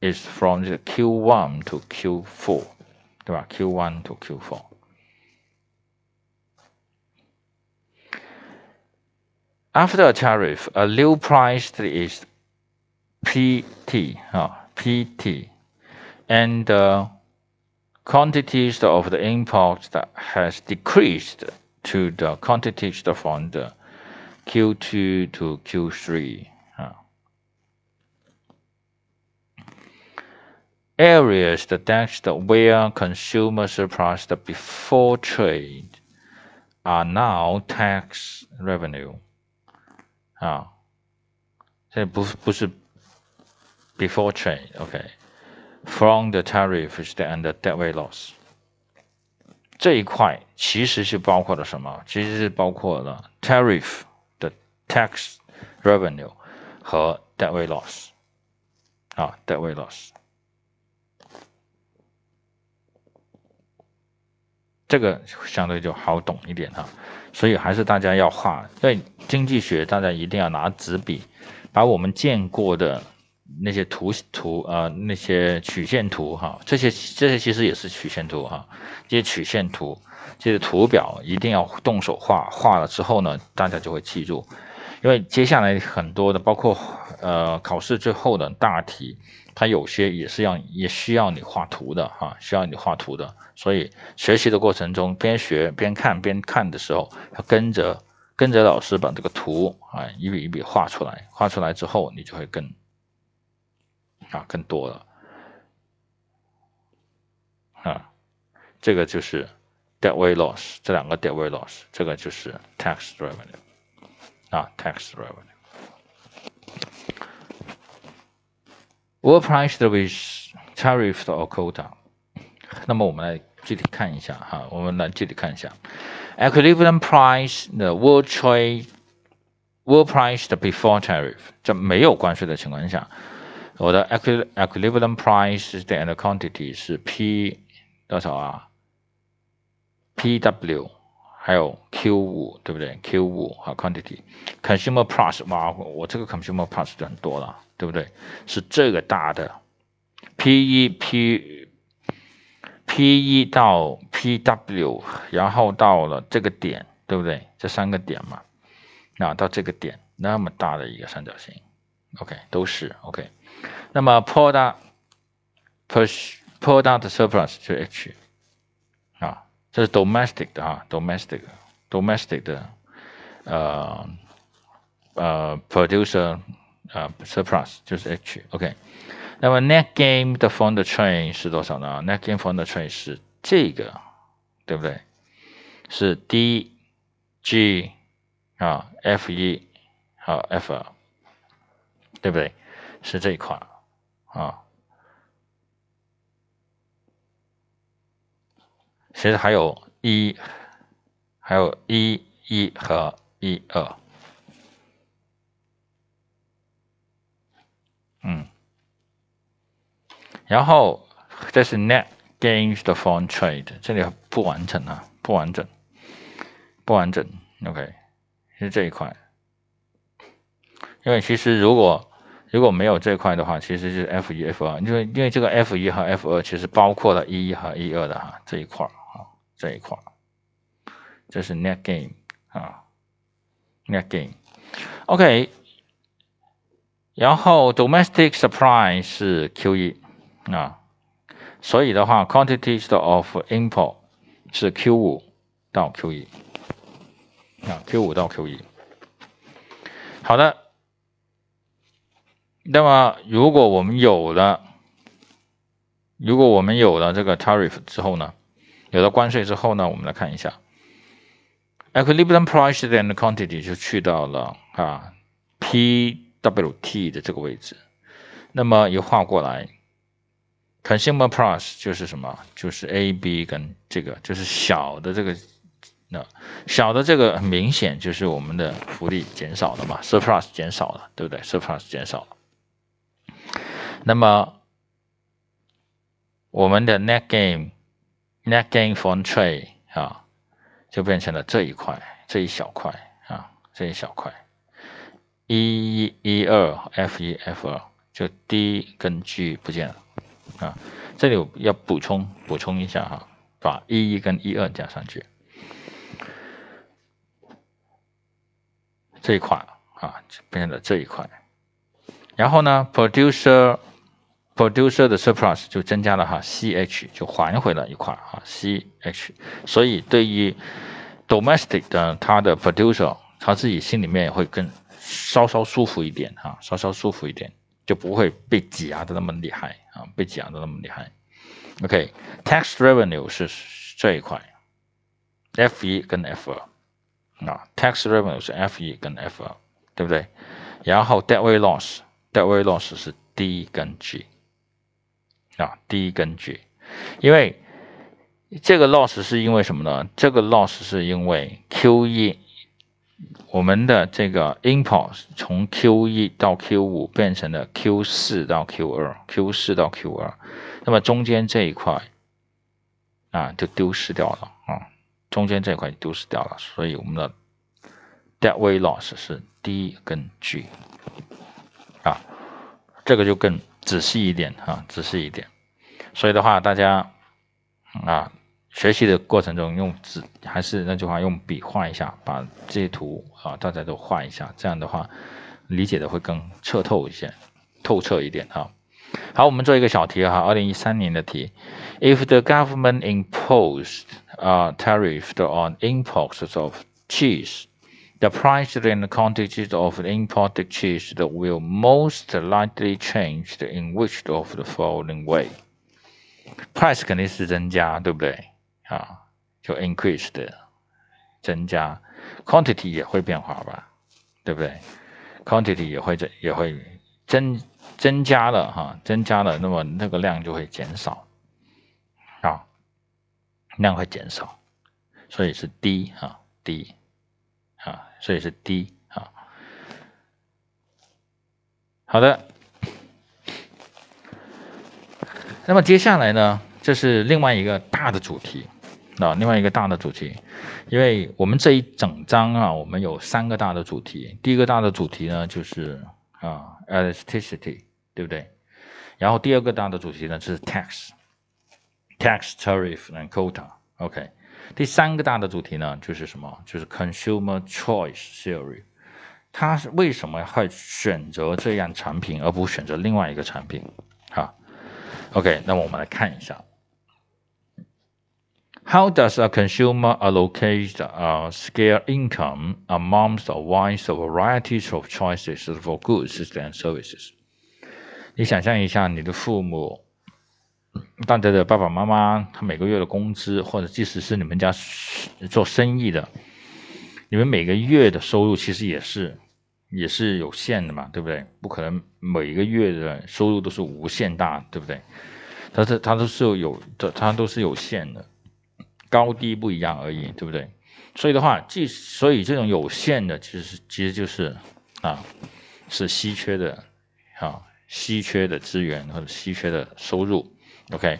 is from the Q1 to Q4，对吧？Q1 to Q4。After a tariff, a new price is PT, uh, PT, and the quantities of the import that has decreased to the quantities from the Q2 to Q3. areas the next where consumer surplus before trade are now tax revenue 啊，这不不是 before trade，OK，from the tariffs and the deadweight loss 这一块其实是包括了什么？其实是包括了 tariff 的 tax revenue 和 deadweight loss 啊，deadweight loss 这个相对就好懂一点哈。所以还是大家要画，因为经济学大家一定要拿纸笔，把我们见过的那些图图啊，那些曲线图哈，这些这些其实也是曲线图哈，这些曲线图，这些图表一定要动手画，画了之后呢，大家就会记住，因为接下来很多的，包括呃考试最后的大题。它有些也是要也需要你画图的哈，需要你画图的，所以学习的过程中边学边看边看的时候，要跟着跟着老师把这个图啊一笔一笔画出来，画出来之后你就会更啊更多了啊，这个就是 debt weight loss 这两个 debt weight loss，这个就是 tax revenue 啊 tax revenue。Were priced with tariff or quota？那么我们来具体看一下哈，我们来具体看一下，equivalent price the were trade were priced before tariff，在没有关税的情况下，我的 equivalent price 的 and quantity 是 P 多少啊？PW 还有 Q 五对不对？Q 五和 quantity，consumer price 哇，我这个 consumer price 就很多了。对不对？是这个大的，P 一 P P 一到 P W，然后到了这个点，对不对？这三个点嘛，那到这个点那么大的一个三角形，OK，都是 OK。那么 product push product surplus 就 H 啊，这是 domestic 的啊，domestic domestic 的呃呃 producer。啊，surplus 就是 H，OK。那么 net gain 的 from the trade 是多少呢？net gain from the trade 是这个，对不对？是 D G 啊，F 一好 F 二，对不对？是这一块啊。其实还有一，还有一一和一二。嗯，然后这是 net gains 的 from trade，这里不完整啊，不完整，不完整。OK，是这一块。因为其实如果如果没有这块的话，其实就是 F 一 F 二，因为因为这个 F 一和 F 二其实包括了一一和一二的哈这一块这一块，这是 net gain 啊 net gain。OK。然后 domestic supply 是 Q 一啊，所以的话 quantities of import 是 Q 五到 Q 一啊，Q 五到 Q 一。好的，那么如果我们有了，如果我们有了这个 tariff 之后呢，有了关税之后呢，我们来看一下 equilibrium price and quantity 就去到了啊 P。W T 的这个位置，那么一画过来，Consumer Plus 就是什么？就是 A B 跟这个，就是小的这个，那小的这个很明显就是我们的福利减少了嘛，Surplus 减少了，对不对？Surplus 减少了，那么我们的 Net game net gain from Trade 啊，就变成了这一块，这一小块啊，这一小块，E。一一二 F 一 F 二就 D 跟 G 不见了啊。这里我要补充补充一下哈，把一一跟一二加上去，这一块啊就变成了这一块。然后呢，producer producer 的 surplus 就增加了哈，ch 就还回了一块哈，ch。所以对于 domestic 的它的 producer，他自己心里面也会更稍稍舒服一点哈，稍稍舒服一点。就不会被挤压的那么厉害啊，被挤压的那么厉害。OK，tax revenue 是这一块，F 一跟 F 二啊，tax revenue 是 F 一跟 F 二，对不对？然后 deadweight loss，deadweight loss 是 D 跟 G 啊，D 跟 G，因为这个 loss 是因为什么呢？这个 loss 是因为 Q 一。我们的这个 import 从 Q 一到 Q 五变成了 Q 四到 Q 二，Q 四到 Q 二，那么中间这一块啊就丢失掉了啊，中间这一块丢失掉了，所以我们的 that way loss 是 D 跟 G 啊，这个就更仔细一点啊，仔细一点，所以的话大家啊。学习的过程中，用纸还是那句话，用笔画一下，把这些图啊，大家都画一下，这样的话理解的会更彻透一些，透彻一点哈。好，我们做一个小题哈，二零一三年的题，If the government imposed a tariff on imports of cheese, the price and quantities of imported cheese the will most likely change in which of the following way? Price 肯定是增加，对不对？啊，就 increase 的增加，quantity 也会变化吧，对不对？quantity 也会增也会增增加了哈，增加了，那么那个量就会减少，啊，量会减少，所以是低啊低啊，所以是低啊。好的，那么接下来呢，这是另外一个大的主题。啊，另外一个大的主题，因为我们这一整章啊，我们有三个大的主题。第一个大的主题呢，就是啊，elasticity，对不对？然后第二个大的主题呢，是 tax，tax tariff and quota。OK，第三个大的主题呢，就是什么？就是 consumer choice theory。他是为什么会选择这样产品，而不选择另外一个产品？哈，OK，那么我们来看一下。How does a consumer allocate a scale income amongst a wide variety of choices for goods and services？你想象一下，你的父母， 大家的爸爸妈妈，他每个月的工资，或者即使是你们家做生意的，你们每个月的收入其实也是也是有限的嘛，对不对？不可能每一个月的收入都是无限大，对不对？它是它都是有的，它都是有限的。高低不一样而已，对不对？所以的话，即所以这种有限的，其实其实就是啊，是稀缺的啊，稀缺的资源或者稀缺的收入。OK，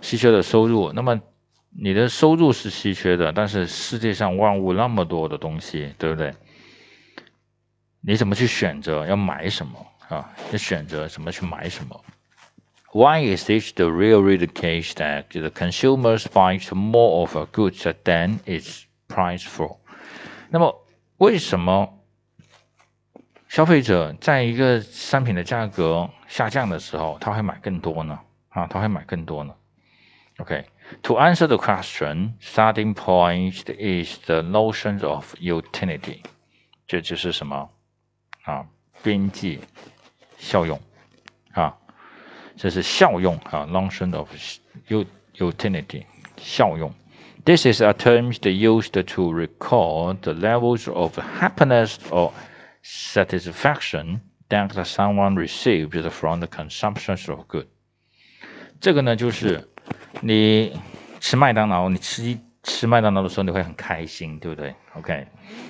稀缺的收入。那么你的收入是稀缺的，但是世界上万物那么多的东西，对不对？你怎么去选择要买什么啊？要选择怎么去买什么？Why is this the real real case that the consumers buy more of a goods than its price for？那么为什么消费者在一个商品的价格下降的时候，他会买更多呢？啊，他会买更多呢？OK，to answer the question, starting point is the notion of utility，这就是什么啊？边际效用啊？这是效用啊，notion of utility 效用。This is a term used to record the levels of happiness or satisfaction that someone receives from the consumption of good。 这个呢，就是你吃麦当劳，你吃一吃麦当劳的时候，你会很开心，对不对？OK，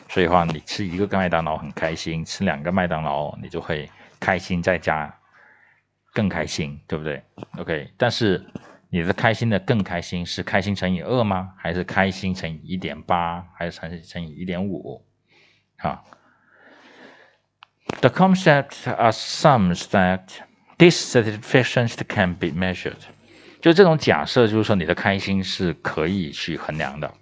所以话你吃一个麦当劳很开心，吃两个麦当劳你就会开心再加。更开心，对不对？OK，但是你的开心的更开心是开心乘以二吗？还是开心乘以一点八？还是乘乘以一点五？啊？The concept assumes that dissatisfaction can be measured，就这种假设，就是说你的开心是可以去衡量的。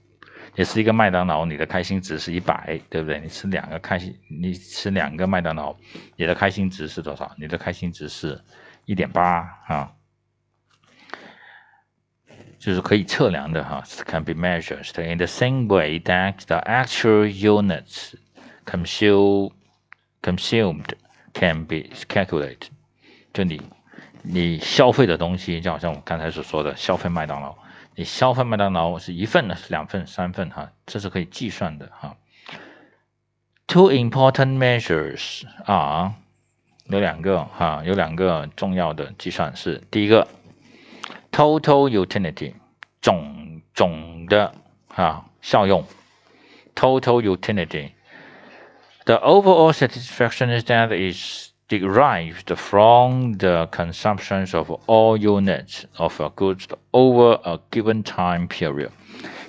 你是一个麦当劳，你的开心值是一百，对不对？你吃两个开心，你吃两个麦当劳，你的开心值是多少？你的开心值是一点八啊，就是可以测量的哈，can be measured in the same way that the actual units consumed consumed can be calculated。就你你消费的东西，就好像我刚才所说的，消费麦当劳。你消费麦当劳是一份呢，是两份、三份哈，这是可以计算的哈。Two important measures 啊，有两个哈，有两个重要的计算是：第一个，total utility 总总的哈效用，total utility，the overall satisfaction is that is derived from the consumptions of all units of a goods over a given time period，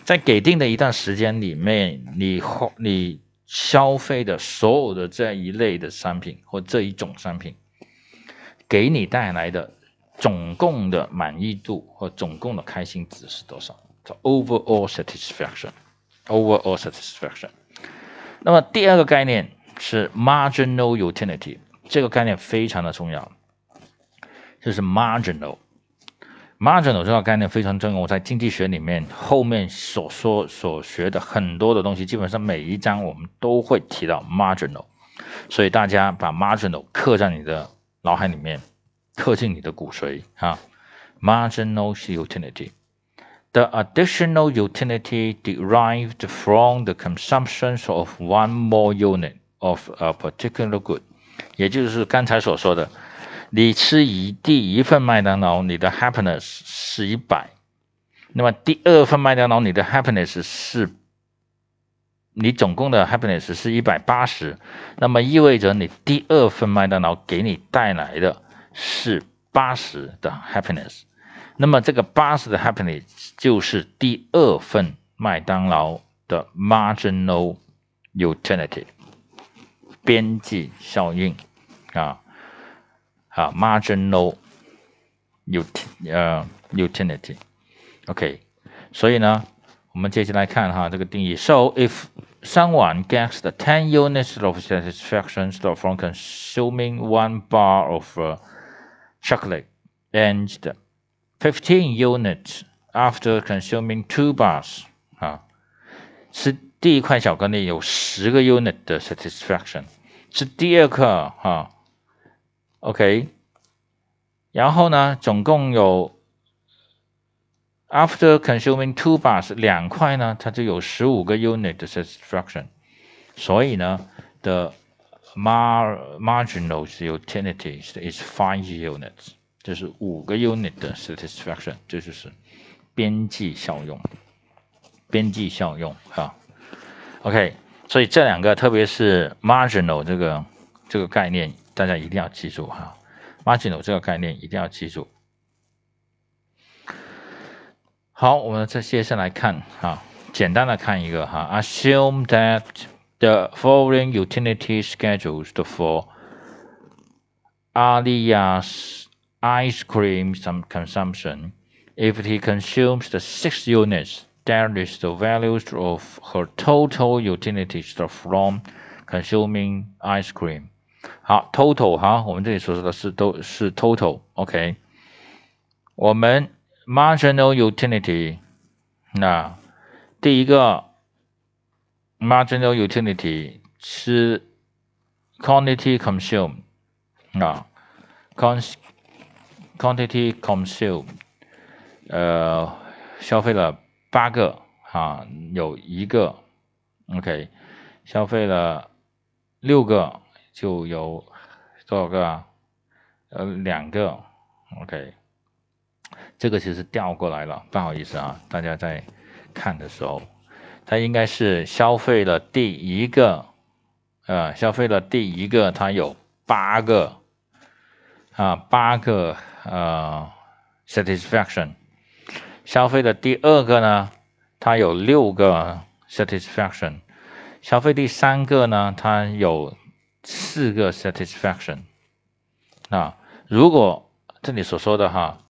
在给定的一段时间里面，你后你消费的所有的这一类的商品或这一种商品，给你带来的总共的满意度或总共的开心值是多少？叫 overall satisfaction，overall satisfaction。那么第二个概念是 marginal utility。 这个概念非常的重要，就是 marginal。marginal 这个概念非常重要。我在经济学里面后面所说所学的很多的东西，基本上每一章我们都会提到 marginal。所以大家把 marginal 刻在你的脑海里面，刻进你的骨髓啊。marginal utility。The additional utility derived from the consumption of one more unit of a particular good。也就是刚才所说的，你吃一第一份麦当劳，你的 happiness 是一百，那么第二份麦当劳，你的 happiness 是，你总共的 happiness 是一百八十，那么意味着你第二份麦当劳给你带来的是八十的 happiness，那么这个八十的 happiness 就是第二份麦当劳的 marginal utility。边际效应啊，啊，marginal ut 呃 utility，OK，所以呢，我们接下来看哈这个定义。So if someone gets the ten units of satisfaction from consuming one bar of chocolate and fifteen units after consuming two bars，啊，吃第一块巧克力有十个 unit 的 satisfaction。是第二课哈 ，OK，然后呢，总共有 after consuming two bars 两块呢，它就有十五个 unit 的 satisfaction，所以呢，the mar marginal utility is five units，就是五个 unit 的 satisfaction，这就是边际效用，边际效用哈，OK。所以这两个，特别是 marginal 这个这个概念， 大家一定要记住哈。marginal 这个概念一定要记住。好，我们再接下来看哈，简单的看一个哈。Assume that the following utility schedules for Alia's ice cream some consumption if he consumes the six units. establish the values of her total utilities from consuming ice cream。 好，total 哈，我们这里所说的是都是 total，OK。我们 marginal utility，那第一个 marginal utility 是 quantity consumed，啊，quantity consumed，呃，消费了。八个啊，有一个，OK，消费了六个就有多少个啊？呃，两个，OK，这个其实调过来了，不好意思啊，大家在看的时候，它应该是消费了第一个，呃，消费了第一个，它有八个啊，八个呃，satisfaction。消费的第二个呢，它有六个 satisfaction；消费第三个呢，它有四个 satisfaction。啊，如果这里所说的哈